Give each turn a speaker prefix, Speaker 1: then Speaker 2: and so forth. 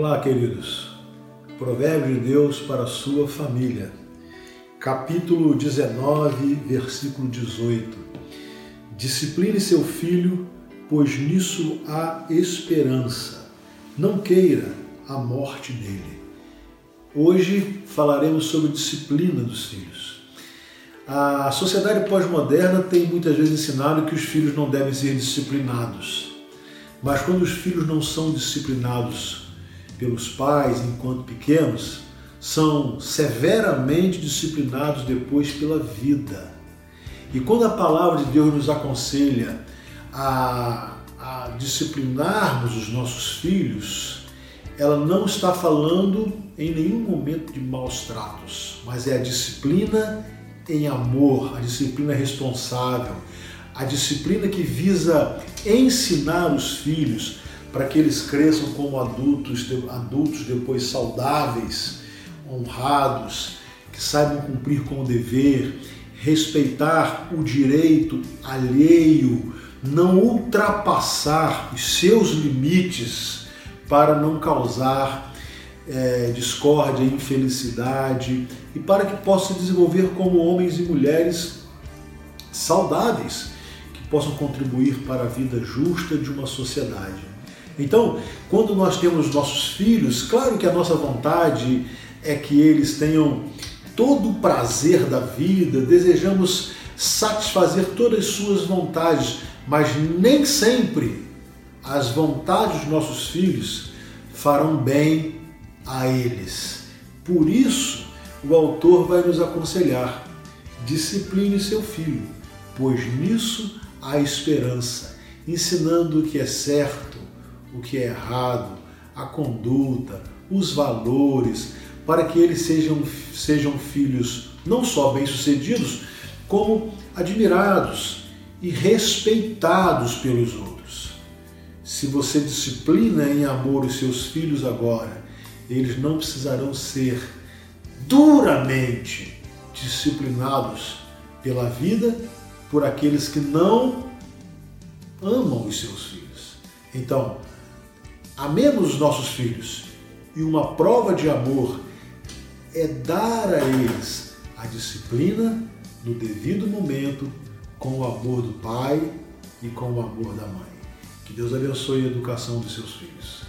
Speaker 1: Olá, queridos. Provérbio de Deus para a sua família. Capítulo 19, versículo 18. Discipline seu filho, pois nisso há esperança. Não queira a morte dele. Hoje falaremos sobre disciplina dos filhos. A sociedade pós-moderna tem muitas vezes ensinado que os filhos não devem ser disciplinados. Mas quando os filhos não são disciplinados pelos pais enquanto pequenos, são severamente disciplinados depois pela vida. E quando a palavra de Deus nos aconselha a, a disciplinarmos os nossos filhos, ela não está falando em nenhum momento de maus tratos, mas é a disciplina em amor, a disciplina responsável, a disciplina que visa ensinar os filhos para que eles cresçam como adultos, adultos depois saudáveis, honrados, que saibam cumprir com o dever, respeitar o direito alheio, não ultrapassar os seus limites para não causar é, discórdia, infelicidade e para que possam se desenvolver como homens e mulheres saudáveis possam contribuir para a vida justa de uma sociedade. Então, quando nós temos nossos filhos, claro que a nossa vontade é que eles tenham todo o prazer da vida, desejamos satisfazer todas as suas vontades, mas nem sempre as vontades dos nossos filhos farão bem a eles. Por isso, o autor vai nos aconselhar: discipline seu filho, pois nisso a esperança, ensinando o que é certo, o que é errado, a conduta, os valores, para que eles sejam, sejam filhos não só bem-sucedidos, como admirados e respeitados pelos outros. Se você disciplina em amor os seus filhos agora, eles não precisarão ser duramente disciplinados pela vida por aqueles que não amam os seus filhos. Então, amemos os nossos filhos e uma prova de amor é dar a eles a disciplina no devido momento com o amor do pai e com o amor da mãe. Que Deus abençoe a educação dos seus filhos.